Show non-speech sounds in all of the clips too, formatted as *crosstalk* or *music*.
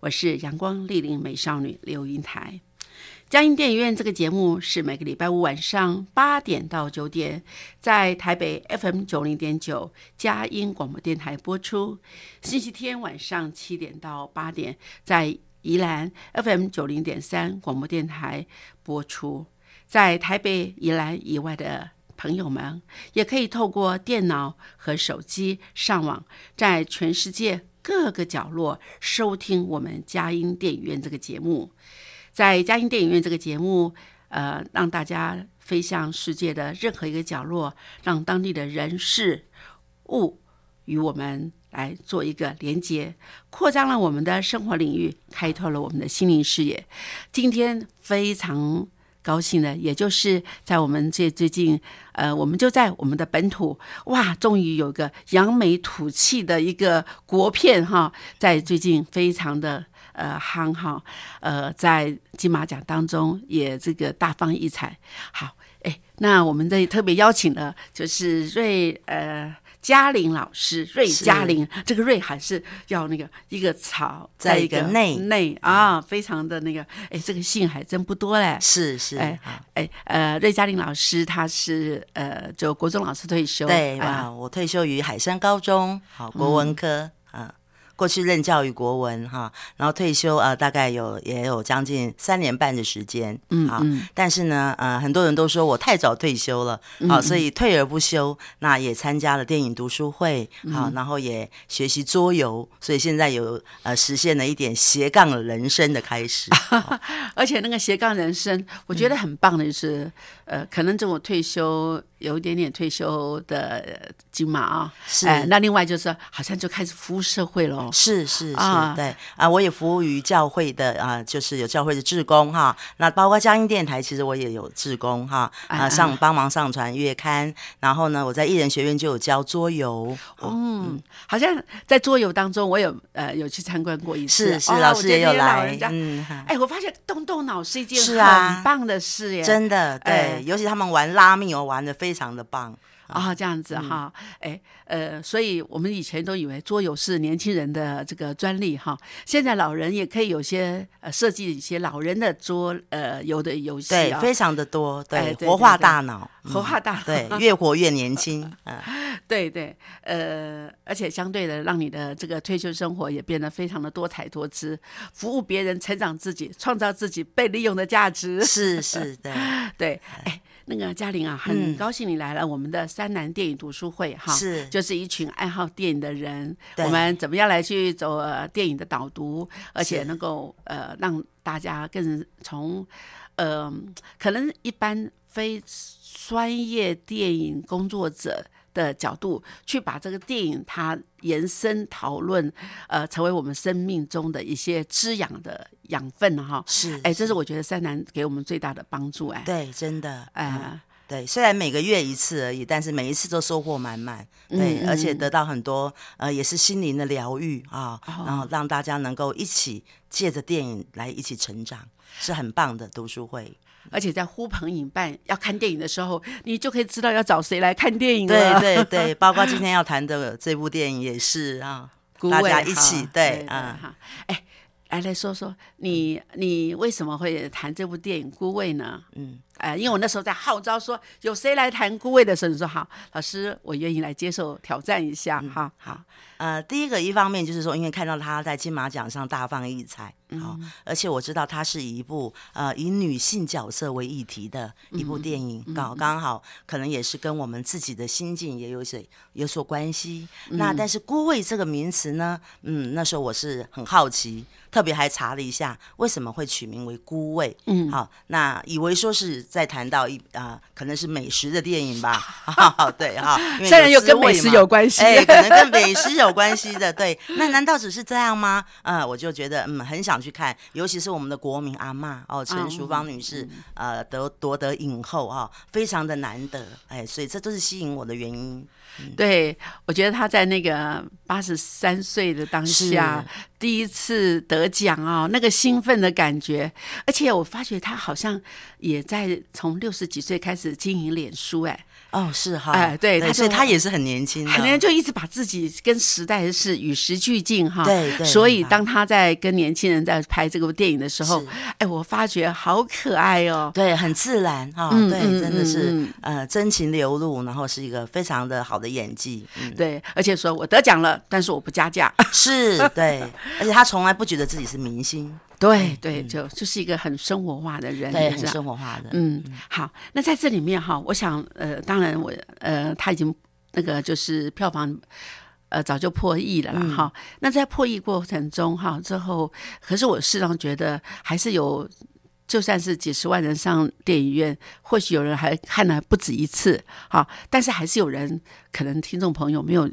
我是阳光丽丽美少女刘英台。佳音电影院这个节目是每个礼拜五晚上八点到九点，在台北 FM 九零点九佳音广播电台播出；星期天晚上七点到八点，在宜兰 FM 九零点三广播电台播出。在台北、宜兰以外的朋友们也可以透过电脑和手机上网，在全世界各个角落收听我们佳音电影院这个节目。在佳音电影院这个节目，呃，让大家飞向世界的任何一个角落，让当地的人事物与我们来做一个连接，扩张了我们的生活领域，开拓了我们的心灵视野。今天非常。高兴的，也就是在我们这最近，呃，我们就在我们的本土，哇，终于有个扬眉吐气的一个国片哈，在最近非常的呃夯哈，呃，在金马奖当中也这个大放异彩。好，哎，那我们这里特别邀请了，就是瑞呃。嘉玲老师，瑞嘉玲，这个瑞还是要那个一个草，在一个内内啊，非常的那个，哎，这个姓还真不多嘞。是是，哎哎呃，瑞嘉玲老师，他是呃，就国中老师退休，对啊，我退休于海山高中，好国文科。过去任教于国文哈，然后退休啊，大概有也有将近三年半的时间，嗯啊，但是呢，呃，很多人都说我太早退休了，好，所以退而不休，那也参加了电影读书会，好，然后也学习桌游，所以现在有呃实现了一点斜杠人生的开始，*laughs* 而且那个斜杠人生，我觉得很棒的就是，呃，可能这种退休。有一点点退休的金马啊，是。那另外就是好像就开始服务社会了，是是是，对。啊，我也服务于教会的啊，就是有教会的志工哈。那包括嘉音电台，其实我也有志工哈。啊，上帮忙上传月刊。然后呢，我在艺人学院就有教桌游，嗯，好像在桌游当中，我有呃有去参观过一次，是是，老师也有来，嗯，哎，我发现动动脑是一件很棒的事耶，真的，对，尤其他们玩拉密，我玩的。非常的棒啊，这样子哈，哎呃，所以我们以前都以为桌游是年轻人的这个专利哈，现在老人也可以有些呃设计一些老人的桌呃游的游戏，对，非常的多，对，活化大脑，活化大脑，对，越活越年轻，*laughs* 嗯，*laughs* 对对，呃，而且相对的，让你的这个退休生活也变得非常的多彩多姿，服务别人，成长自己，创造自己被利用的价值，是是，对。*laughs* 对，哎。那个嘉玲啊，很高兴你来了我们的三南电影读书会哈，是，就是一群爱好电影的人，我们怎么样来去走电影的导读，而且能够呃让大家更从呃可能一般非专业电影工作者。的角度去把这个电影它延伸讨论，呃，成为我们生命中的一些滋养的养分哈。是，哎，这是我觉得三南给我们最大的帮助哎。对，真的，哎，对，虽然每个月一次而已，但是每一次都收获满满，对，而且得到很多呃，也是心灵的疗愈啊，然后让大家能够一起借着电影来一起成长，是很棒的读书会。而且在呼朋引伴要看电影的时候，你就可以知道要找谁来看电影了。对对对，包括今天要谈的这部电影也是啊，大家一起对啊。哎，来来说说你你为什么会谈这部电影《孤味》呢？嗯，呃，因为我那时候在号召说有谁来谈《孤位》的时候，你说好，老师，我愿意来接受挑战一下。哈，好，呃，第一个一方面就是说，因为看到他在金马奖上大放异彩，好，而且我知道他是一部呃以女性角色为议题的一部电影，刚刚好可能也是跟我们自己的心境也有些有所关系。那但是“孤位”这个名词呢，嗯，那时候我是很好奇。特别还查了一下，为什么会取名为“孤位”？嗯，好，那以为说是在谈到一啊，可能是美食的电影吧？*laughs* 对哈，虽然又跟美食有关系，哎，可能跟美食有关系的。对，那难道只是这样吗？啊，我就觉得嗯，很想去看，尤其是我们的国民阿妈哦，陈淑芳女士，呃，得夺得影后啊，非常的难得，哎，所以这都是吸引我的原因。对，我觉得他在那个八十三岁的当下，第一次得奖啊，那个兴奋的感觉，而且我发觉他好像也在从六十几岁开始经营脸书，哎。哦，是哈，哎，对，所以他也是很年轻，很年轻就一直把自己跟时代是与时俱进哈。对对。所以当他在跟年轻人在拍这部电影的时候，哎，我发觉好可爱哦。对，很自然哈。嗯对，真的是呃真情流露，然后是一个非常的好的演技。对，而且说我得奖了，但是我不加价。是，对，*laughs* 而且他从来不觉得自己是明星。对对，就就是一个很生活化的人，对，很生活化的。嗯，好，那在这里面哈，我想呃，当然我呃，他已经那个就是票房呃早就破亿了啦哈。那在破亿过程中哈之后，可是我实上觉得还是有，就算是几十万人上电影院，或许有人还看了不止一次哈，但是还是有人可能听众朋友没有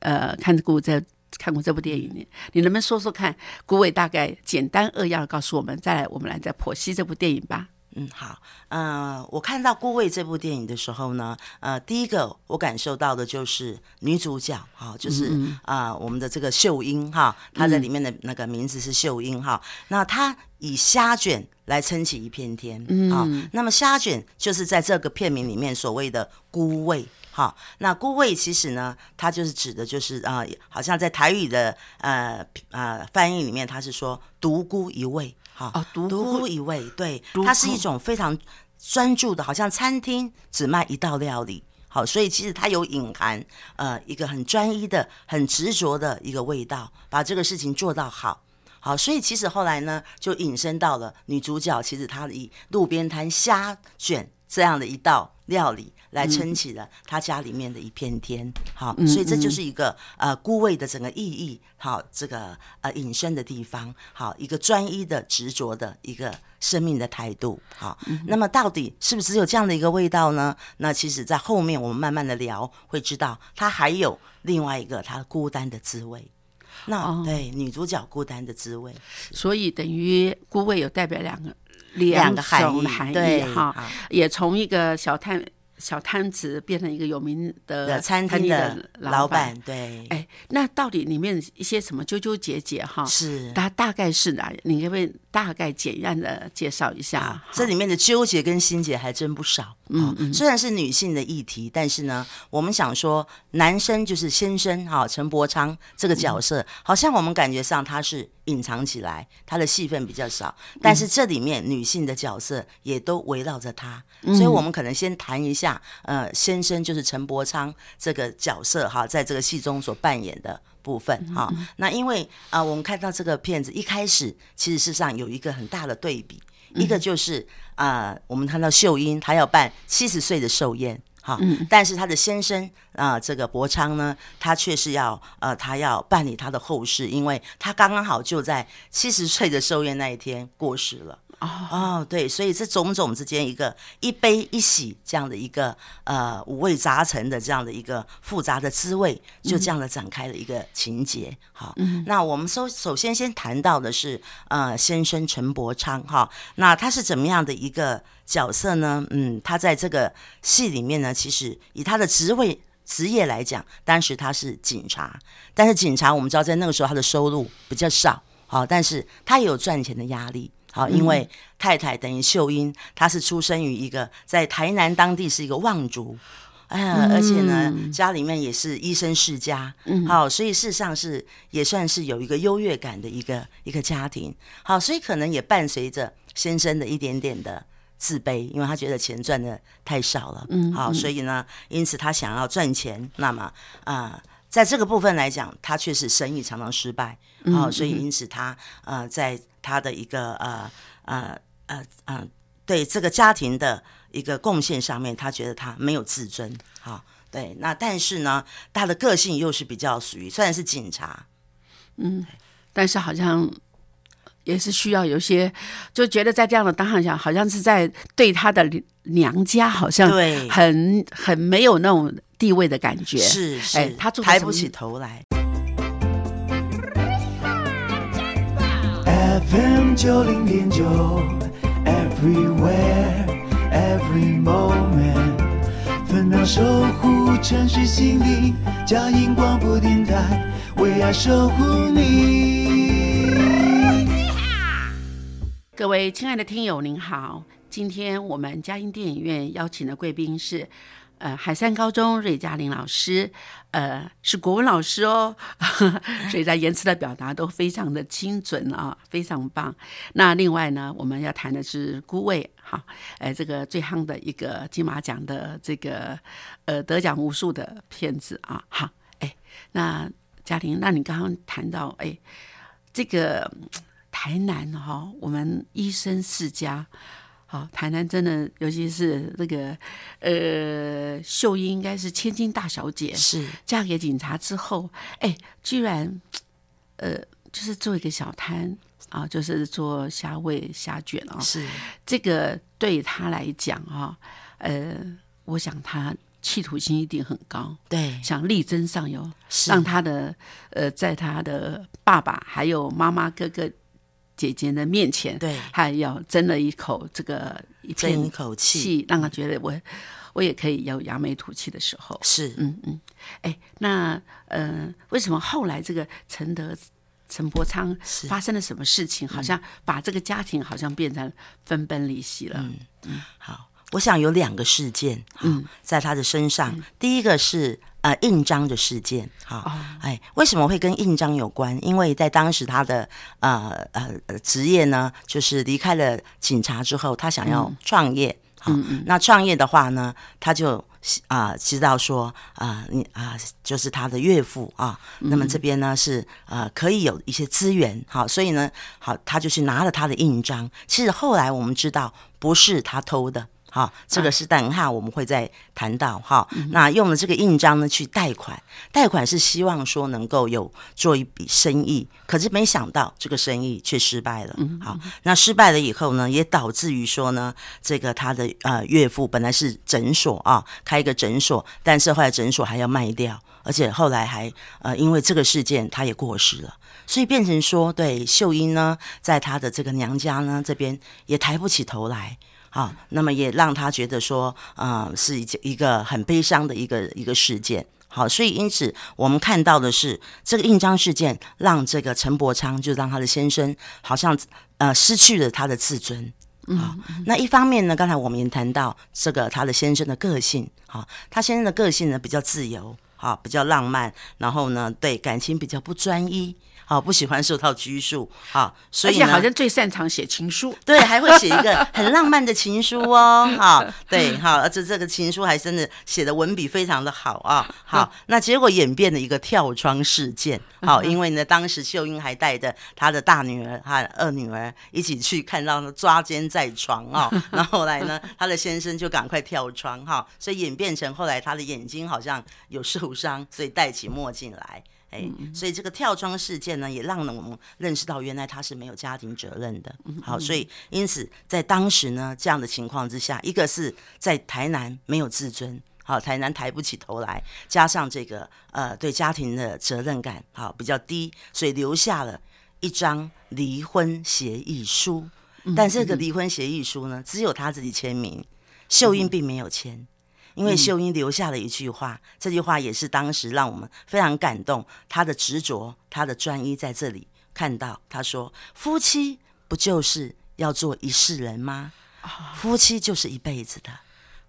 呃看过在。看过这部电影，你你能不能说说看？顾伟大概简单扼要的告诉我们，再来我们来再剖析这部电影吧。嗯，好，呃，我看到顾魏这部电影的时候呢，呃，第一个我感受到的就是女主角，哈，就是啊，我们的这个秀英哈，她在里面的那个名字是秀英哈，那她以虾卷来撑起一片天，啊，那么虾卷就是在这个片名里面所谓的孤味。好，那孤味其实呢，它就是指的，就是啊，好像在台语的呃呃翻译里面，它是说独孤一味，好，独孤一味，对，它是一种非常专注的，好像餐厅只卖一道料理，好，所以其实它有隐含呃一个很专一的、很执着的一个味道，把这个事情做到好，好，所以其实后来呢，就引申到了女主角，其实她以路边摊虾卷这样的一道料理。来撑起了他家里面的一片天，好，所以这就是一个呃孤位的整个意义，好，这个呃隐身的地方，好，一个专一的执着的一个生命的态度，好，那么到底是不是只有这样的一个味道呢？那其实，在后面我们慢慢的聊，会知道它还有另外一个它孤单的滋味。那对女主角孤单的滋味，所以等于孤味有代表两个两个含义，对哈，也从一个小探。小摊子变成一个有名的餐厅的老板，对，哎，那到底里面一些什么纠纠结结哈？是，大大概是哪？你可不可以大概简要的介绍一下？这里面的纠结跟心结还真不少。嗯嗯，虽然是女性的议题，但是呢，我们想说，男生就是先生哈，陈伯昌这个角色，好像我们感觉上他是隐藏起来，他的戏份比较少，但是这里面女性的角色也都围绕着他，所以我们可能先谈一下，呃，先生就是陈伯昌这个角色哈，在这个戏中所扮演的部分哈。那因为啊，我们看到这个片子一开始，其实事实上有一个很大的对比。一个就是啊，我们看到秀英，她要办七十岁的寿宴，哈，但是她的先生啊，这个博昌呢，他却是要呃，他要办理他的后事，因为他刚刚好就在七十岁的寿宴那一天过世了。哦，对，所以这种种之间一个一悲一喜这样的一个呃五味杂陈的这样的一个复杂的滋味，就这样的展开了一个情节。好，那我们首首先先谈到的是呃先生陈伯昌哈，那他是怎么样的一个角色呢？嗯，他在这个戏里面呢，其实以他的职位职业来讲，当时他是警察，但是警察我们知道在那个时候他的收入比较少，好，但是他也有赚钱的压力。好，因为太太等于秀英，她是出生于一个在台南当地是一个望族，哎呀，而且呢，家里面也是医生世家，好，所以事实上是也算是有一个优越感的一个一个家庭，好，所以可能也伴随着先生的一点点的自卑，因为他觉得钱赚的太少了，嗯，好，所以呢，因此他想要赚钱，那么啊，在这个部分来讲，他确实生意常常失败，好，所以因此他呃，在他的一个呃呃呃呃，对这个家庭的。一个贡献上面，他觉得他没有自尊，好，对，那但是呢，他的个性又是比较属于，虽然是警察，嗯，但是好像也是需要有些，就觉得在这样的当下，好像是在对他的娘家，好像对，很很没有那种地位的感觉，是是，他抬不起头来。FM 九零点九，Everywhere。Every moment，分秒守护城市心灵，嘉音广播电台为爱守护你。各位亲爱的听友，您好，今天我们嘉音电影院邀请的贵宾是。呃，海山高中瑞嘉玲老师，呃，是国文老师哦，*laughs* 所以在言辞的表达都非常的精准啊，非常棒。那另外呢，我们要谈的是《孤味》哈，哎，这个最夯的一个金马奖的这个呃得奖无数的片子啊，好，哎，那嘉玲，那你刚刚谈到哎，这个台南哈，我们医生世家。好，台南真的，尤其是那个，呃，秀英应该是千金大小姐，是嫁给警察之后，哎，居然，呃，就是做一个小摊啊，就是做虾味、虾卷啊，是这个对她来讲啊，呃，我想她企图心一定很高，对，想力争上游，让他的呃，在他的爸爸还有妈妈、哥哥。姐姐的面前，对，还要争了一口这个一争一口气，让他觉得我我也可以有扬眉吐气的时候。是，嗯嗯，哎，那呃，为什么后来这个陈德陈伯昌发生了什么事情？好像把这个家庭好像变成分崩离析了。嗯。嗯，好，我想有两个事件，嗯，在他的身上，第一个是。呃，印章的事件，好，哎，为什么会跟印章有关？因为在当时他的呃呃职业呢，就是离开了警察之后，他想要创业，好，那创业的话呢，他就啊知道说啊，你啊就是他的岳父啊，那么这边呢是呃可以有一些资源，好，所以呢，好，他就去拿了他的印章。其实后来我们知道，不是他偷的。好，这个是等下我们会再谈到哈。那用了这个印章呢去贷款，贷款是希望说能够有做一笔生意，可是没想到这个生意却失败了。好，那失败了以后呢，也导致于说呢，这个他的呃岳父本来是诊所啊，开一个诊所，但是后来诊所还要卖掉，而且后来还呃因为这个事件他也过世了，所以变成说对秀英呢，在他的这个娘家呢这边也抬不起头来。好，那么也让他觉得说，啊，是一件一个很悲伤的一个一个事件。好，所以因此我们看到的是，这个印章事件让这个陈伯昌就让他的先生好像呃失去了他的自尊。好，那一方面呢，刚才我们也谈到这个他的先生的个性。好，他先生的个性呢比较自由，好，比较浪漫，然后呢对感情比较不专一。好，不喜欢受到拘束，好，所以好像最擅长写情书，*laughs* 对，还会写一个很浪漫的情书哦，好，对，好，而且这个情书还真的写的文笔非常的好啊，好，那结果演变了一个跳窗事件，好，因为呢，当时秀英还带着她的大女儿和二女儿一起去看到抓奸在床啊，那后来呢，她的先生就赶快跳窗哈，所以演变成后来她的眼睛好像有受伤，所以戴起墨镜来。哎，所以这个跳窗事件呢，也让我们认识到原来他是没有家庭责任的。好，所以因此在当时呢，这样的情况之下，一个是在台南没有自尊，好，台南抬不起头来，加上这个呃对家庭的责任感好比较低，所以留下了一张离婚协议书。但这个离婚协议书呢，只有他自己签名，秀英并没有签。因为秀英留下了一句话，这句话也是当时让我们非常感动。她的执着，她的专一，在这里看到。她说：“夫妻不就是要做一世人吗？夫妻就是一辈子的。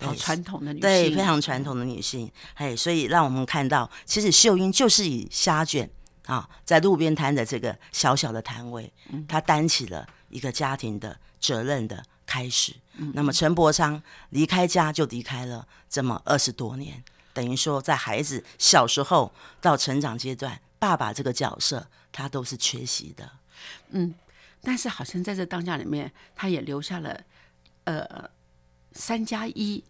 好传统的女性，对，非常传统的女性，哎，所以让我们看到，其实秀英就是以虾卷啊，在路边摊的这个小小的摊位，她担起了一个家庭的责任的开始。那么陈伯昌离开家就离开了这么二十多年，等于说在孩子小时候到成长阶段，爸爸这个角色他都是缺席的。嗯，但是好像在这当下里面，他也留下了呃三加一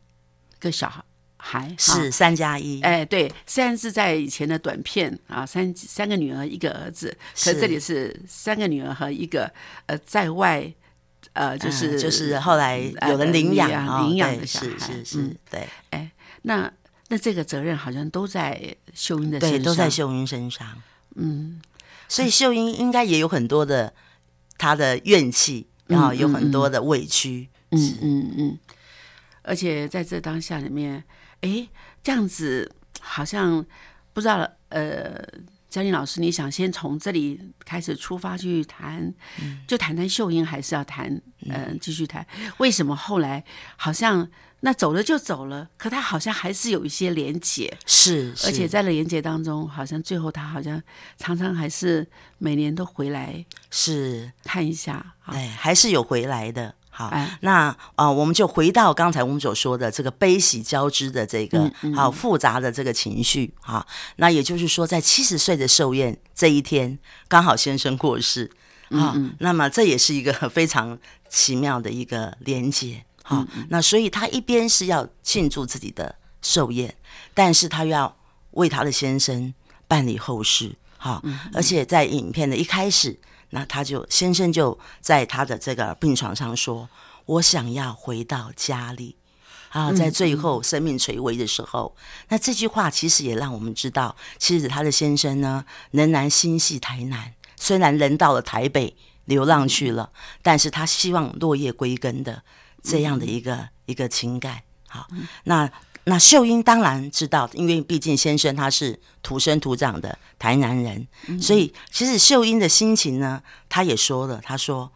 个小孩。孩是三加一，哎，对，虽然是在以前的短片啊，三三个女儿一个儿子，可这里是三个女儿和一个呃在外呃就是就是后来有人领养领养的小孩，是是是，对，哎，那那这个责任好像都在秀英的身上，对，都在秀英身上，嗯，所以秀英应该也有很多的她的怨气，然后有很多的委屈，嗯嗯嗯，而且在这当下里面。哎，这样子好像不知道了。呃，嘉玲老师，你想先从这里开始出发去谈，就谈谈秀英，还是要谈？嗯，继续谈。为什么后来好像那走了就走了，可他好像还是有一些连结，是，而且在连结当中，好像最后他好像常常还是每年都回来，是看一下，哎，还是有回来的。好，那啊，我们就回到刚才我们所说的这个悲喜交织的这个好复杂的这个情绪啊。那也就是说，在七十岁的寿宴这一天，刚好先生过世啊。那么这也是一个非常奇妙的一个连接。好，那所以他一边是要庆祝自己的寿宴，但是他又要为他的先生办理后事。好，而且在影片的一开始。那他就先生就在他的这个病床上说：“我想要回到家里。”啊，在最后生命垂危的时候，那这句话其实也让我们知道，其实他的先生呢仍然心系台南，虽然人到了台北流浪去了，但是他希望落叶归根的这样的一个一个情感。好，那。那秀英当然知道，因为毕竟先生他是土生土长的台南人，所以其实秀英的心情呢，他也说了，他说，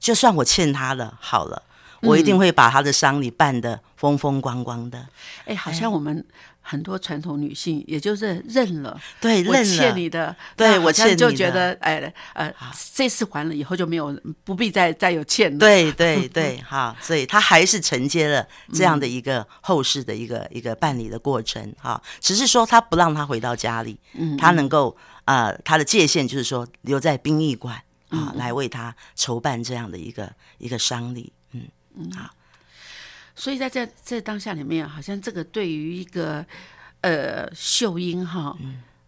就算我欠他了，好了，我一定会把他的丧礼办得风风光光的。哎，好像我们。很多传统女性，也就是认了，对，认了，欠你的，对我欠你就觉得，哎，呃，这次还了以后就没有，不必再再有欠了。对对对，哈，所以他还是承接了这样的一个后世的一个 *laughs* 一个办理的过程，哈，只是说他不让他回到家里，嗯，他能够，呃，他的界限就是说留在殡仪馆啊，来为他筹办这样的一个一个丧礼，嗯嗯，好。所以在这这当下里面，好像这个对于一个呃秀英哈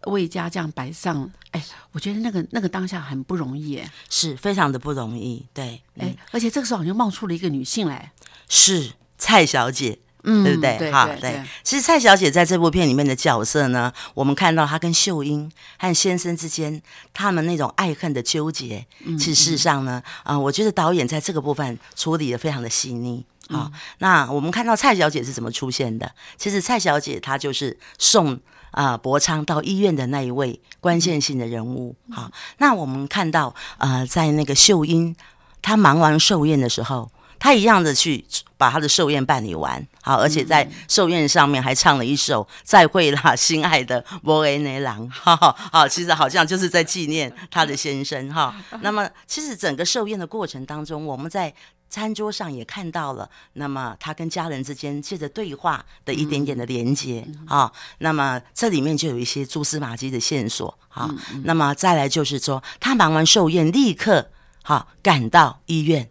魏家这样摆上，哎，我觉得那个那个当下很不容易，是非常的不容易，对，哎，而且这个时候好像冒出了一个女性来，是蔡小姐，嗯，对不对？哈，对，其实蔡小姐在这部片里面的角色呢，我们看到她跟秀英和先生之间他们那种爱恨的纠结，其实事实上呢，啊，我觉得导演在这个部分处理的非常的细腻。好，那我们看到蔡小姐是怎么出现的？其实蔡小姐她就是送啊博昌到医院的那一位关键性的人物。好，那我们看到呃，在那个秀英她忙完寿宴的时候，她一样的去把她的寿宴办理完。好，而且在寿宴上面还唱了一首《再会啦，心爱的波埃内郎》。好，其实好像就是在纪念她的先生。哈，那么其实整个寿宴的过程当中，我们在餐桌上也看到了，那么他跟家人之间借着对话的一点点的连接啊，那么这里面就有一些蛛丝马迹的线索啊。那么再来就是说，他忙完寿宴，立刻哈赶到医院，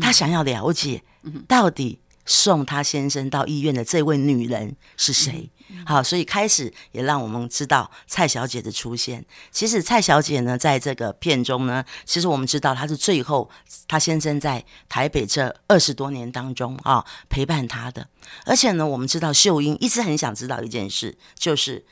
他想要了解到底。送她先生到医院的这位女人是谁？好，所以开始也让我们知道蔡小姐的出现。其实蔡小姐呢，在这个片中呢，其实我们知道她是最后她先生在台北这二十多年当中啊陪伴她的。而且呢，我们知道秀英一直很想知道一件事，就是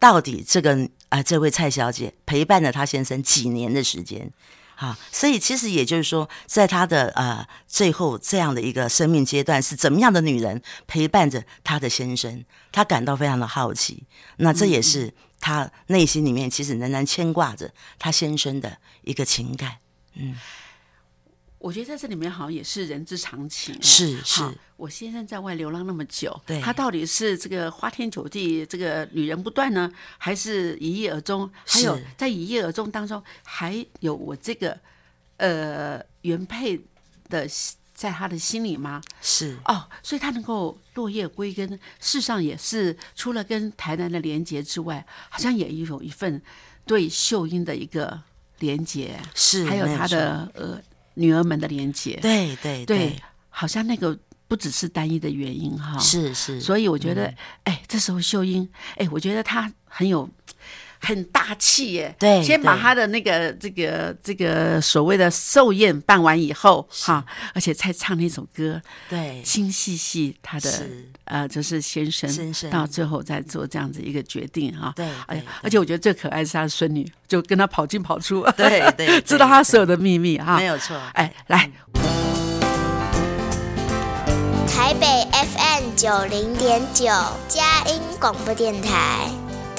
到底这个啊这位蔡小姐陪伴了她先生几年的时间。好，所以其实也就是说，在他的呃最后这样的一个生命阶段，是怎么样的女人陪伴着她的先生？她感到非常的好奇。那这也是她内心里面其实仍然牵挂着她先生的一个情感。嗯，我觉得在这里面好像也是人之常情、哎是是。我先生在外流浪那么久，对。他到底是这个花天酒地，这个女人不断呢，还是一夜而终？还有在一夜而终当中，还有我这个呃原配的在他的心里吗？是。哦，所以他能够落叶归根，事实上也是除了跟台南的连结之外，好像也有一份对秀英的一个连结，是，还有他的呃女儿们的连接。对对对，好像那个不只是单一的原因哈。，是是，所以我觉得，哎、这时候秀英，哎，我觉得她很有。很大气耶！对先把他的那个这个这个所谓的寿宴办完以后，哈，而且才唱那首歌，对。心细细他的呃，就是先生，先生。到最后再做这样子一个决定哈。对而且我觉得最可爱是他的孙女，就跟他跑进跑出，*laughs* 对对对 *laughs* 知道他所有的秘密哈。没。有错，哎，来，台北 FM 九零点九，佳音广播电台；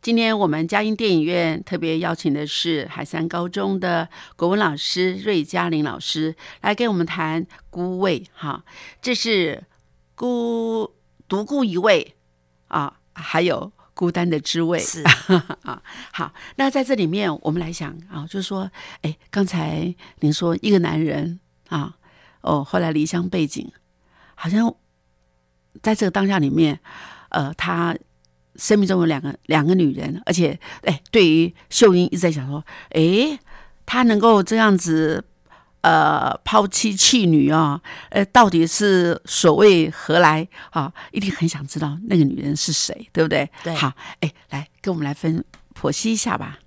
今天我们佳音电影院特别邀请的是海山高中的国文老师瑞嘉玲老师来给我们谈孤味哈，这是孤独孤一味啊，还有孤单的滋味。是 *laughs* 啊，好，那在这里面我们来想啊，就是说，哎，刚才您说一个男人啊，哦，后来离乡背景，好像在这个当下里面，呃，他生命中有两个两个女人，而且，哎，对于秀英一直在想说，哎，他能够这样子。呃，抛妻弃女啊，呃，到底是所谓何来啊？一定很想知道那个女人是谁，对不对？对好，哎，来跟我们来分剖析一下吧。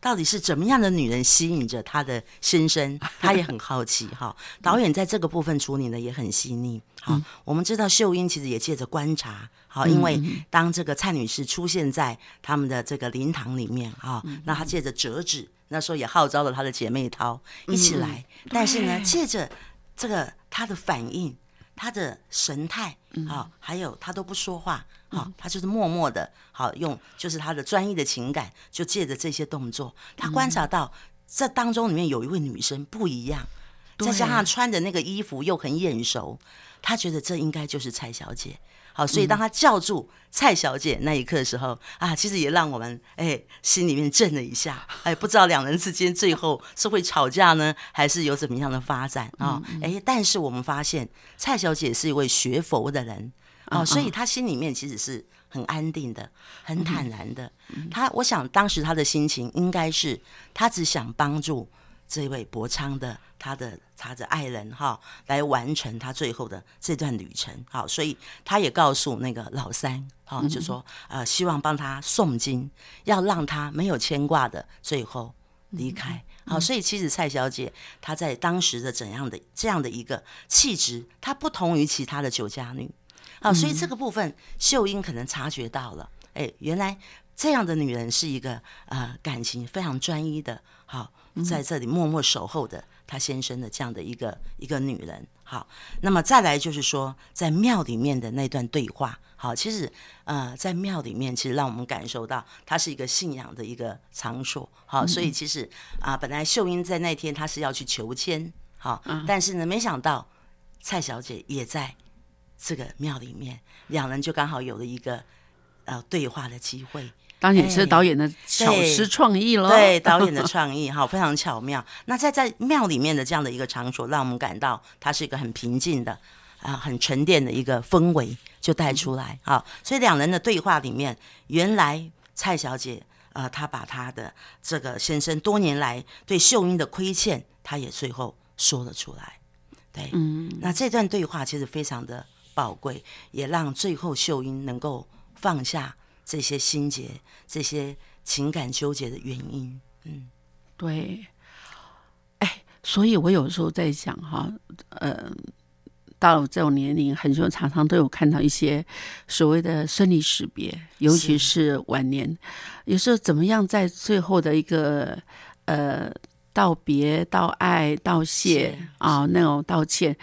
到底是怎么样的女人吸引着他的先生？*laughs* 他也很好奇哈。导演在这个部分处理的也很细腻。好，我们知道秀英其实也借着观察，好，因为当这个蔡女士出现在他们的这个灵堂里面啊，那她借着折纸，那时候也号召了她的姐妹淘一起来，但是呢，借着这个她的反应。她的神态，好、还有她都不说话，好、她就是默默的，好用，就是她的专一的情感，就借着这些动作，她观察到这当中里面有一位女生不一样，再加上穿的那个衣服又很眼熟，她觉得这应该就是蔡小姐。好，所以当他叫住蔡小姐那一刻的时候啊，其实也让我们哎心里面震了一下，哎，不知道两人之间最后是会吵架呢，还是有怎么样的发展啊？哎，但是我们发现蔡小姐是一位学佛的人哦，所以她心里面其实是很安定的，很坦然的。她，我想当时她的心情应该是，她只想帮助这位博昌的他的他的爱人哈，来完成他最后的这段旅程。好，所以他也告诉那个老三，哈，就说呃，希望帮他诵经，要让他没有牵挂的最后离开。好，所以其实蔡小姐她在当时的怎样的这样的一个气质，她不同于其他的酒家女。好，所以这个部分秀英可能察觉到了，哎，原来这样的女人是一个呃感情非常专一的，好，在这里默默守候的她先生的这样的一个一个女人。好，那么再来就是说，在庙里面的那段对话，好，其实呃，在庙里面其实让我们感受到它是一个信仰的一个场所。好，所以其实啊、本来秀英在那天她是要去求签，好，但是呢，没想到蔡小姐也在这个庙里面，两人就刚好有了一个呃对话的机会。当然也是哎导演的巧思创意了。对导演的创意 *laughs* 哈，非常巧妙。那在在庙里面的这样的一个场所，让我们感到它是一个很平静的啊、很沉淀的一个氛围，就带出来啊。所以两人的对话里面，原来蔡小姐呃，她把她的这个先生多年来对秀英的亏欠，她也最后说了出来。对，嗯，那这段对话其实非常的宝贵，也让最后秀英能够放下这些心结、这些情感纠结的原因。嗯对，哎，所以我有时候在想哈，呃，到了这种年龄，很多常常都有看到一些所谓的生离死别，尤其是晚年，有时候怎么样在最后的一个呃道别、道爱、道谢是啊那种道歉。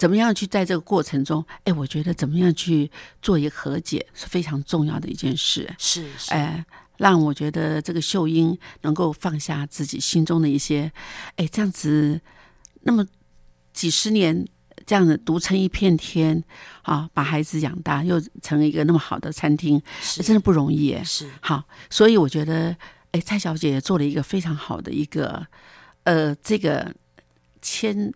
怎么样去在这个过程中，哎，我觉得怎么样去做一个和解是非常重要的一件事。是是，哎，让我觉得这个秀英能够放下自己心中的一些，哎，这样子，那么几十年这样子独撑一片天，啊，把孩子养大，又成了一个那么好的餐厅，是真的不容易耶。是好，所以我觉得，哎，蔡小姐做了一个非常好的一个，呃，这个牵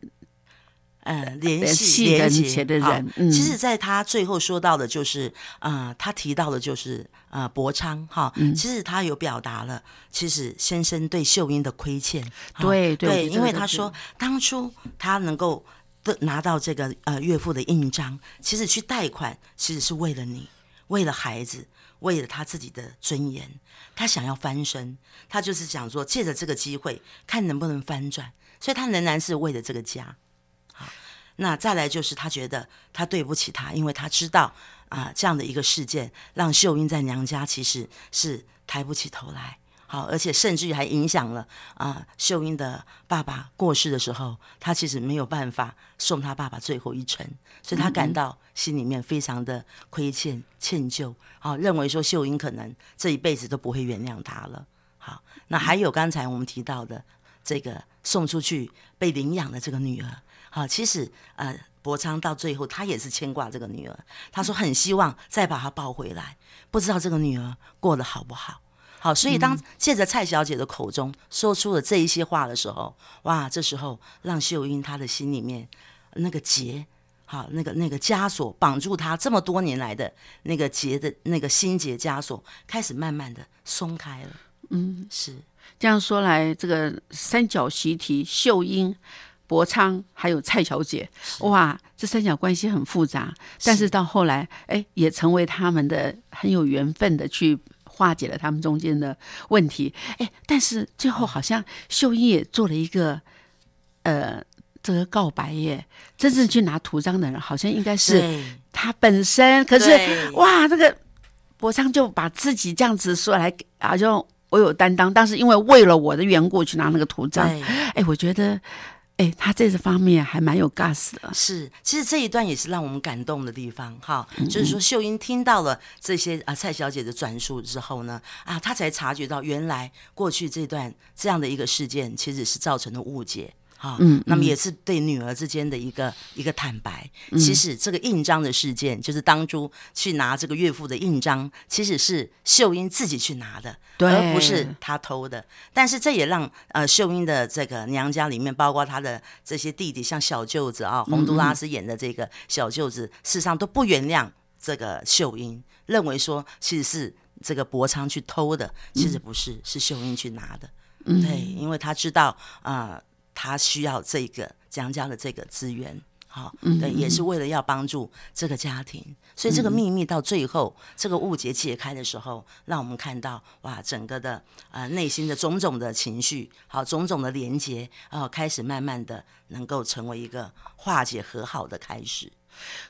嗯，联联系连接的人嗯其实，在他最后说到的，就是呃，他提到的就是呃，博昌哈，嗯其实他有表达了，其实先生对秀英的亏欠，对对对，因为他说当初他能够的拿到这个呃岳父的印章，其实去贷款，其实是为了你，为了孩子。为了他自己的尊严，他想要翻身，他就是想说借着这个机会，看能不能翻转，所以他仍然是为了这个家。那再来就是他觉得他对不起他，因为他知道啊、这样的一个事件让秀英在娘家其实是抬不起头来。好，而且甚至于还影响了啊、秀英的爸爸过世的时候，他其实没有办法送他爸爸最后一程，所以他感到心里面非常的亏欠、歉疚，好、认为说秀英可能这一辈子都不会原谅他了。好，那还有刚才我们提到的这个送出去被领养的这个女儿，好，其实呃，博昌到最后他也是牵挂这个女儿，他说很希望再把她抱回来，不知道这个女儿过得好不好。好，所以当借着蔡小姐的口中说出了这一些话的时候，哇，这时候让秀英她的心里面那个结，好，那个那个枷锁绑住她这么多年来的那个结的那个心结枷锁，开始慢慢的松开了。嗯，是这样说来，这个三角习题，秀英、博昌还有蔡小姐，哇，这三角关系很复杂，但是到后来，哎，也成为他们的很有缘分的去化解了他们中间的问题。哎，但是最后好像秀英也做了一个，呃，这个告白耶，真正去拿图章的人，好像应该是他本身。可是哇，这个博昌就把自己这样子说来，好像我有担当，但是因为为了我的缘故去拿那个图章，哎，我觉得，哎，他这个方面还蛮有 gas 的。是，其实这一段也是让我们感动的地方，哈，嗯就是说秀英听到了这些啊蔡小姐的转述之后呢，啊，她才察觉到原来过去这段这样的一个事件其实是造成了误解。哈，嗯那么也是对女儿之间的一个一个坦白。嗯其实这个印章的事件，就是当初去拿这个岳父的印章，其实是秀英自己去拿的，对而不是他偷的。但是这也让呃秀英的这个娘家里面，包括她的这些弟弟，像小舅子啊，洪都拉斯演的这个小舅子，事实上都不原谅这个秀英，认为说其实是这个博昌去偷的，其实不是，是秀英去拿的。嗯对，因为他知道啊、呃他需要这个娘家的这个资源。好，对，也是为了要帮助这个家庭，所以这个秘密到最后，这个误解解开的时候，让我们看到哇，整个的呃内心的种种的情绪，好，种种的连接，哦、开始慢慢的能够成为一个化解和好的开始。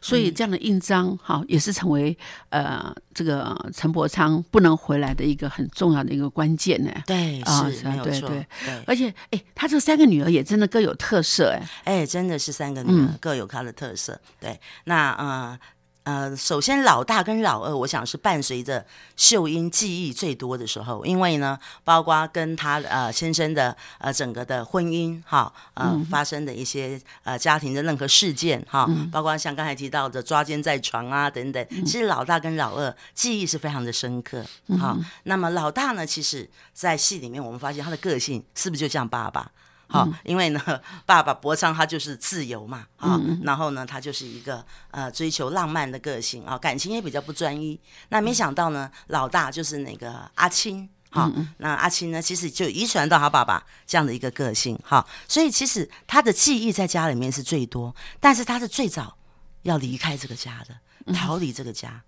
所以这样的印章，哈，也是成为呃这个陈伯昌不能回来的一个很重要的一个关键呢。对，啊是没有错，对。而且，哎，他这三个女儿也真的各有特色，哎，哎，真的是三个女嗯。儿各有她的特色。对，那呃呃，首先老大跟老二，我想是伴随着秀英记忆最多的时候，因为呢，包括跟她呃先生的呃整个的婚姻哈，呃、嗯发生的一些呃家庭的任何事件哈，包括像刚才提到的抓奸在床啊等等，嗯其实老大跟老二记忆是非常的深刻。好，那么老大呢，其实在戏里面我们发现他的个性是不是就像爸爸？好，因为呢，*laughs* 爸爸博昌他就是自由嘛，啊，然后呢，他就是一个呃追求浪漫的个性啊，感情也比较不专一。那没想到呢，老大就是那个阿青。好，那阿青呢，其实就遗传到他爸爸这样的一个个性，哈，所以其实他的记忆在家里面是最多，但是他是最早要离开这个家的，逃离这个家，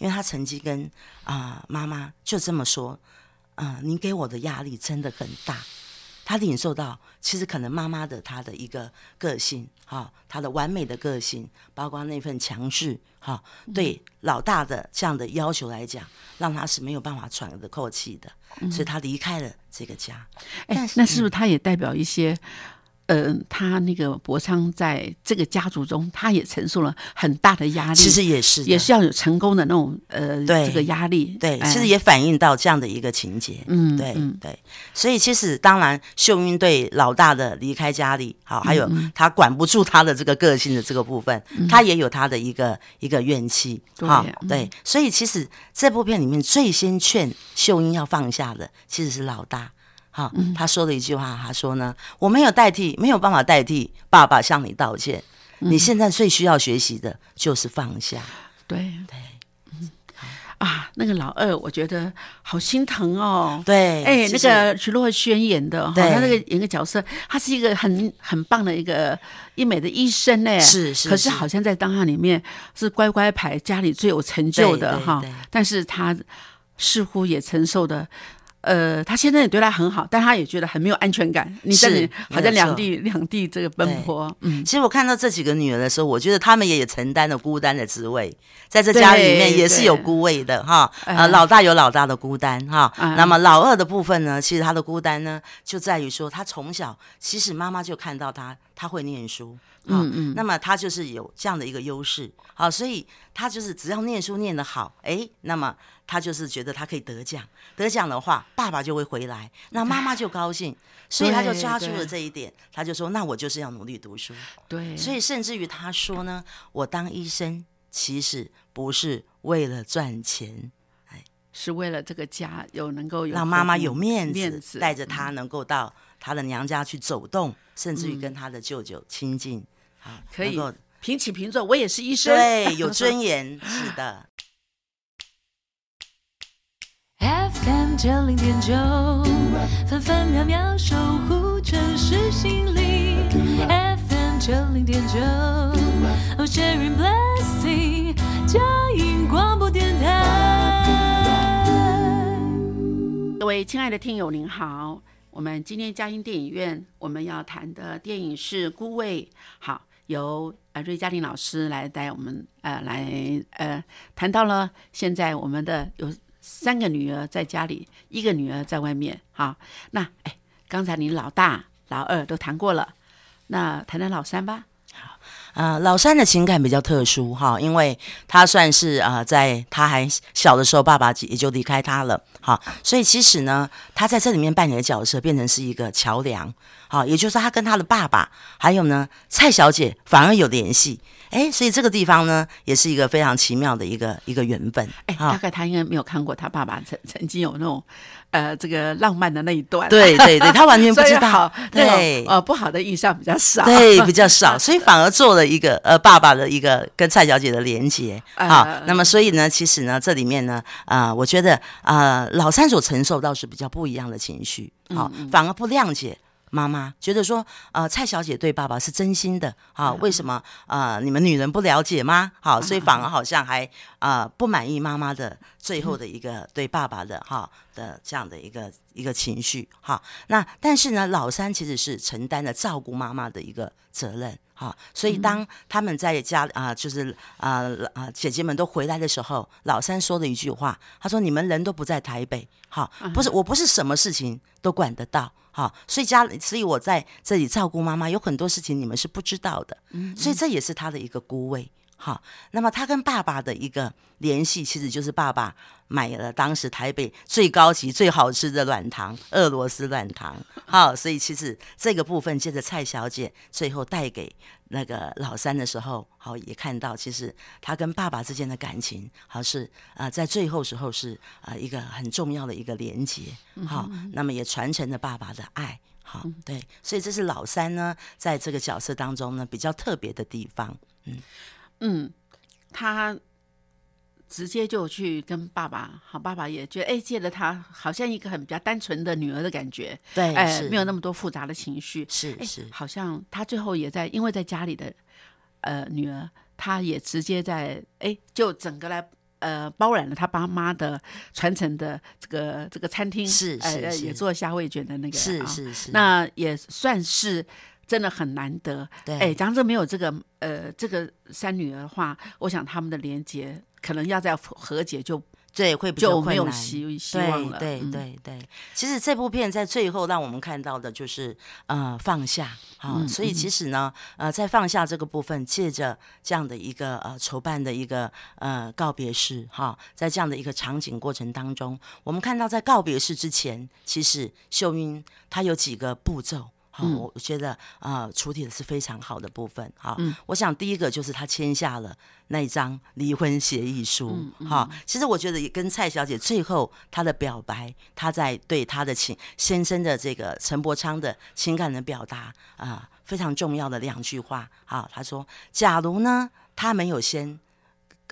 因为他曾经跟啊、妈妈就这么说，啊、您给我的压力真的很大，他领受到，其实可能妈妈的她的一个个性，哈，她的完美的个性，包括那份强势，哈，对老大的这样的要求来讲，让他是没有办法喘得口气的，所以他离开了这个家。哎，那是不是他也代表一些？嗯，他那个博昌在这个家族中，他也承受了很大的压力。其实也是，也是要有成功的那种呃，对这个压力。对，其实也反映到这样的一个情节。嗯，对对。所以其实当然，秀英对老大的离开家里，好，还有他管不住他的这个个性的这个部分，他也有他的一个一个怨气。好，对。所以其实这部片里面最先劝秀英要放下的，其实是老大。好，他说了一句话，他说呢，我没有代替，没有办法代替爸爸向你道歉。你现在最需要学习的就是放下。对对，啊，那个老二，我觉得好心疼哦。对，哎，那个徐若瑄演的，对，他那个演个角色，他是一个很很棒的一个医美的医生呢。是是，可是好像在当下里面是乖乖牌，家里最有成就的哈。但是他似乎也承受的。呃，他现在也对他很好，但他也觉得很没有安全感。你在好像两地两地这个奔波，嗯，其实我看到这几个女儿的时候，我觉得他们也承担了孤单的滋味，在这家里面也是有孤味的哈。呃，老大有老大的孤单哈，那么老二的部分呢，其实他的孤单呢，就在于说他从小其实妈妈就看到他他会念书，嗯嗯，那么他就是有这样的一个优势，好，所以他就是只要念书念得好，哎，那么。他就是觉得他可以得奖，得奖的话，爸爸就会回来，那妈妈就高兴，所以他就抓住了这一点，他就说：“那我就是要努力读书。”对，所以甚至于他说呢：“我当医生其实不是为了赚钱，哎，是为了这个家有能够让妈妈有面子，带着他能够到他的娘家去走动，甚至于跟他的舅舅亲近，啊，可以平起平坐。我也是医生，对，有尊 *laughs* 严，是的。”九零点九，分分秒秒守护城市心灵。FM 九零点九，Cherry Blessing，嘉音广播电台。各位亲爱的听友，您好，我们今天嘉音电影院我们要谈的电影是《孤味》，好，由呃瑞嘉玲老师来带我们呃来呃谈到了现在我们的有。三个女儿在家里，一个女儿在外面。好，那哎，刚才你老大、老二都谈过了，那谈谈老三吧。好，呃，老三的情感比较特殊哈，因为他算是啊，在他还小的时候，爸爸也就离开他了。好，所以其实呢，他在这里面扮演的角色变成是一个桥梁。好，也就是他跟他的爸爸，还有呢蔡小姐反而有联系。哎，所以这个地方呢，也是一个非常奇妙的一个一个缘分。哎，大概他应该没有看过他爸爸曾曾经有那种，呃，这个浪漫的那一段。对对对，他完全不知道。*laughs* 对，呃，不好的印象比较少。对，比较少，所以反而做了一个呃爸爸的一个跟蔡小姐的连接。好，那么所以呢，其实呢，这里面呢，啊，我觉得啊，老三所承受倒是比较不一样的情绪。好，反而不谅解。妈妈觉得说，呃，蔡小姐对爸爸是真心的啊，为什么啊？你们女人不了解吗？好，所以反而好像还啊不满意妈妈的最后的一个对爸爸的哈的这样的一个一个情绪哈。那但是呢，老三其实是承担了照顾妈妈的一个责任哈。所以当他们在家啊，就是啊啊姐姐们都回来的时候，老三说了一句话，他说：“你们人都不在台北，好，不是我不是什么事情都管得到。”好，所以家里，所以我在这里照顾妈妈，有很多事情你们是不知道的，嗯，所以这也是他的一个孤位。好，那么他跟爸爸的一个联系，其实就是爸爸买了当时台北最高级、最好吃的软糖——俄罗斯软糖。*laughs* 好，所以其实这个部分，接着蔡小姐最后带给那个老三的时候，好也看到，其实他跟爸爸之间的感情，好是啊，在最后时候是啊一个很重要的一个连接。好，那么也传承了爸爸的爱。好，对，所以这是老三呢，在这个角色当中呢，比较特别的地方。嗯。嗯，他直接就去跟爸爸，好，爸爸也觉得，哎，借了他，好像一个很比较单纯的女儿的感觉，对，哎，没有那么多复杂的情绪，是是，好像他最后也在，因为在家里的呃女儿，她也直接在，哎，就整个来呃包揽了他爸妈的传承的这个这个餐厅，是是是也做虾味卷的那个，是啊是是，那也算是真的很难得。对哎，假如没有这个呃这个三女儿的话，我想他们的连接可能要在和解就对会比较就没有困难希希望了。对对嗯对对，其实这部片在最后让我们看到的就是呃放下啊、嗯所以其实呢呃在放下这个部分，借着这样的一个呃筹办的一个呃告别式哈、在这样的一个场景过程当中，我们看到在告别式之前，其实秀英她有几个步骤。好，嗯我觉得呃处理的是非常好的部分。好，嗯我想第一个就是他签下了那一张离婚协议书。嗯哈、其实我觉得也跟蔡小姐最后她的表白，她在对她的情先生的这个陈伯昌的情感的表达啊、非常重要的两句话。好，她说：“假如呢，他没有先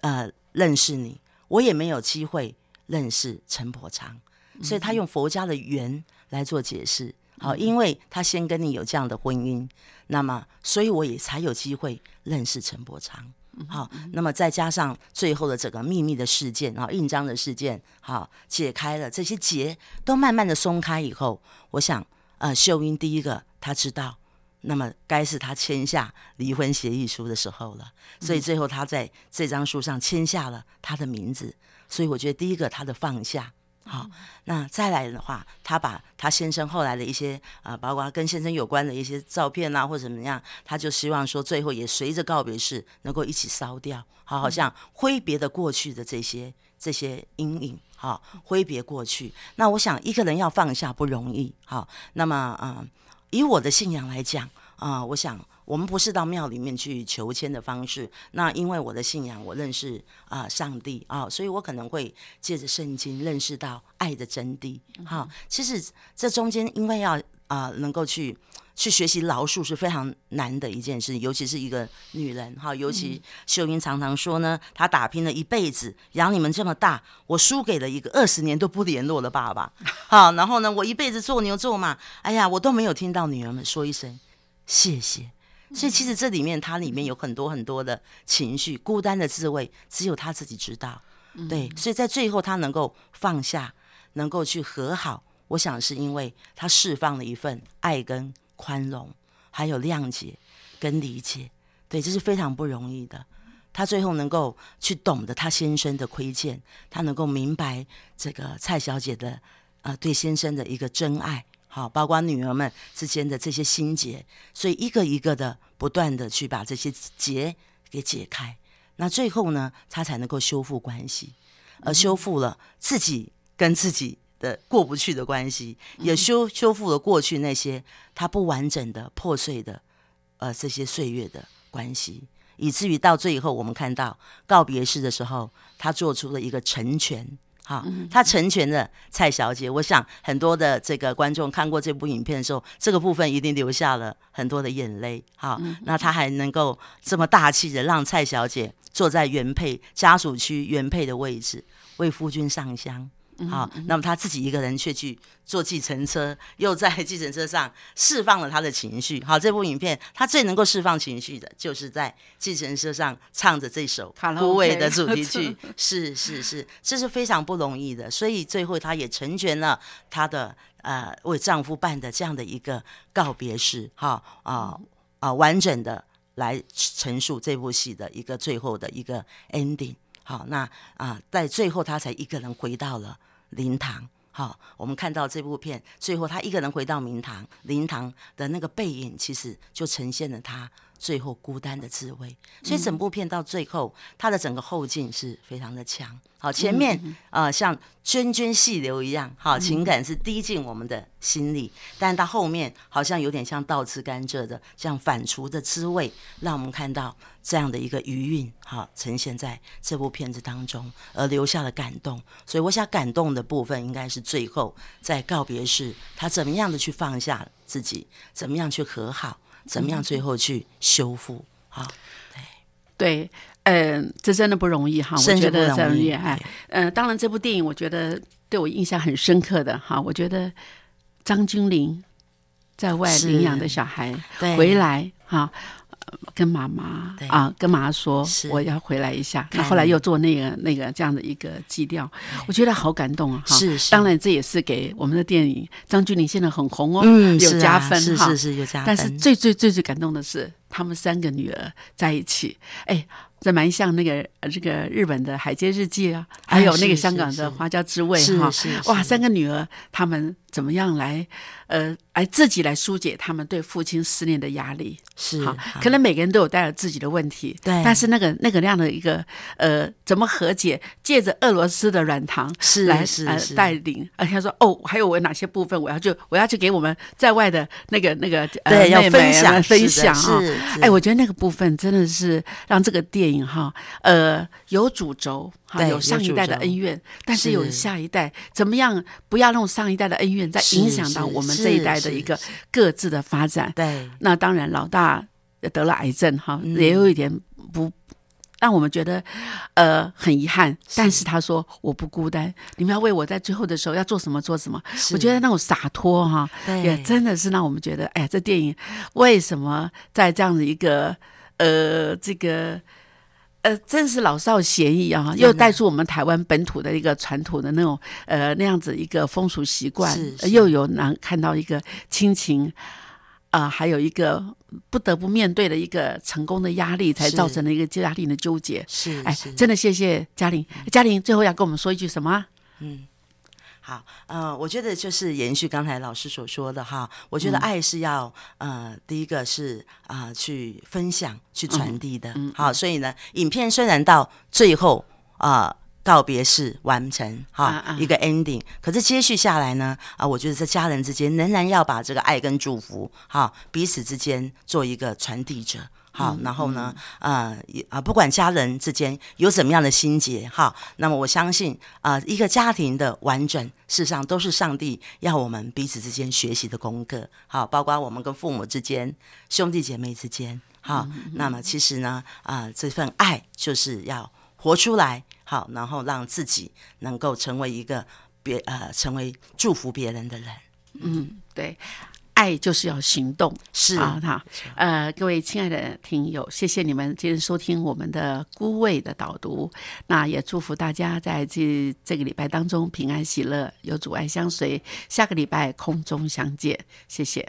呃认识你，我也没有机会认识陈伯昌。”所以他用佛家的缘来做解释。好，因为他先跟你有这样的婚姻，那么所以我也才有机会认识陈伯昌。好，那么再加上最后的整个秘密的事件啊，印章的事件，好解开了这些结，都慢慢的松开以后，我想，呃，秀英第一个他知道，那么该是他签下离婚协议书的时候了，所以最后他在这张书上签下了他的名字，所以我觉得第一个他的放下。好，那再来的话，他把他先生后来的一些呃，包括跟先生有关的一些照片啊，或者怎么样，他就希望说最后也随着告别式能够一起烧掉，好，好像挥别的过去的这些这些阴影，好，挥别过去。那我想一个人要放下不容易，好，那么啊、呃以我的信仰来讲啊、我想我们不是到庙里面去求签的方式。那因为我的信仰，我认识啊、上帝啊、所以我可能会借着圣经认识到爱的真谛。哈、其实这中间因为要啊、能够去。去学习饶恕是非常难的一件事，尤其是一个女人哈。尤其秀英常常说呢，她打拼了一辈子养你们这么大，我输给了一个二十年都不联络的爸爸。*laughs* 好，然后呢，我一辈子做牛做马，哎呀，我都没有听到女儿们说一声谢谢。所以其实这里面它里面有很多很多的情绪，孤单的滋味只有他自己知道。对，所以在最后他能够放下，能够去和好，我想是因为他释放了一份爱跟宽容，还有谅解跟理解。对，这是非常不容易的。他最后能够去懂得他先生的亏欠，他能够明白这个蔡小姐的呃对先生的一个真爱，好，包括女儿们之间的这些心结，所以一个一个的不断的去把这些结给解开，那最后呢，他才能够修复关系，而修复了自己跟自己的过不去的关系，也修修复了过去那些他不完整的、破碎的呃这些岁月的关系。以至于到最后，我们看到告别式的时候，他做出了一个成全。哈，他成全了蔡小姐。我想很多的这个观众看过这部影片的时候，这个部分一定流下了很多的眼泪。好，那他还能够这么大气的让蔡小姐坐在原配家属区原配的位置，为夫君上香。好，那么他自己一个人却去坐计程车，*laughs* 又在计程车上释放了他的情绪。好，这部影片他最能够释放情绪的，就是在计程车上唱着这首卡拉孤味 OK 的主题曲。*laughs* 是是是，这是非常不容易的。所以最后她也成全了她的呃为丈夫办的这样的一个告别式，哈啊啊完整的来陈述这部戏的一个最后的一个 ending。好，那啊，在最后他才一个人回到了灵堂。好，我们看到这部片最后他一个人回到明堂灵堂的那个背影，其实就呈现了他最后孤单的滋味。所以整部片到最后，它的整个后劲是非常的强。好，前面呃像涓涓细流一样，好情感是滴进我们的心里，但到后面好像有点像倒吃甘蔗的像反刍的滋味，让我们看到这样的一个余韵，好呈现在这部片子当中，而留下了感动。所以我想感动的部分应该是最后在告别式，他怎么样的去放下自己，怎么样去和好，怎么样最后去修复。啊，对，嗯、这真的不容易哈，我觉得真厉害。嗯、当然这部电影我觉得对我印象很深刻的哈，我觉得张君玲在外领养的小孩对回来哈。跟妈妈啊，跟妈妈说我要回来一下。那后来又做那个那个这样的一个基调，我觉得好感动啊！哈是是当然这也是给我们的电影张钧甯现在很红哦，有加分哈。是是是有加分。但是最最最最感动的是，他们三个女儿在一起，哎，这蛮像那个呃这个日本的《海街日记》啊，还有那个香港的《花椒之味》是哈。是，哇，三个女儿她们怎么样来呃来自己来疏解他们对父亲思念的压力？是好，可能每个人都有带着自己的问题，对。但是那个那个那样的一个呃，怎么和解？借着俄罗斯的软糖是来呃带领，而且他说哦，还有我哪些部分我要去我要去给我们在外的那个那个呃对要分享分享啊哎，我觉得那个部分真的是让这个电影哈，呃，有主轴。哈，有上一代的恩怨，但是有下一代，怎么样不要让上一代的恩怨再影响到我们这一代的一个各自的发展？对。那当然，老大得了癌症哈，嗯。也有一点不让我们觉得呃很遗憾。但是他说我不孤单，你们要为我在最后的时候要做什么做什么。我觉得那种洒脱哈，对也真的是让我们觉得，哎呀，这电影为什么在这样的一个呃这个。呃，真是老少咸宜啊！又带出我们台湾本土的一个传统的那种呃那样子一个风俗习惯又有能看到一个亲情啊、还有一个不得不面对的一个成功的压力，才造成了一个家庭的纠结。哎是哎，真的谢谢嘉玲，嘉玲最后要跟我们说一句什么嗯？好，呃，我觉得就是延续刚才老师所说的哈，我嗯觉得爱是要、呃，第一个是啊、去分享、去传递的。嗯好，所以呢，影片虽然到最后啊、告别式完成哈、啊啊。一个 ending，可是接续下来呢啊、我觉得在家人之间仍然要把这个爱跟祝福哈、彼此之间做一个传递者。好，然后呢，呃，也啊、不管家人之间有怎么样的心结，哈，那么我相信啊、一个家庭的完整，事实上都是上帝要我们彼此之间学习的功课，好，包括我们跟父母之间、兄弟姐妹之间，好，那么其实呢，啊、这份爱就是要活出来，好，然后让自己能够成为一个别呃，成为祝福别人的人，嗯对，爱就是要行动。是啊，哈，呃，各位亲爱的听友，谢谢你们今天收听我们的孤味的导读。那也祝福大家在这这个礼拜当中平安喜乐，有阻碍相随。下个礼拜空中相见，谢谢。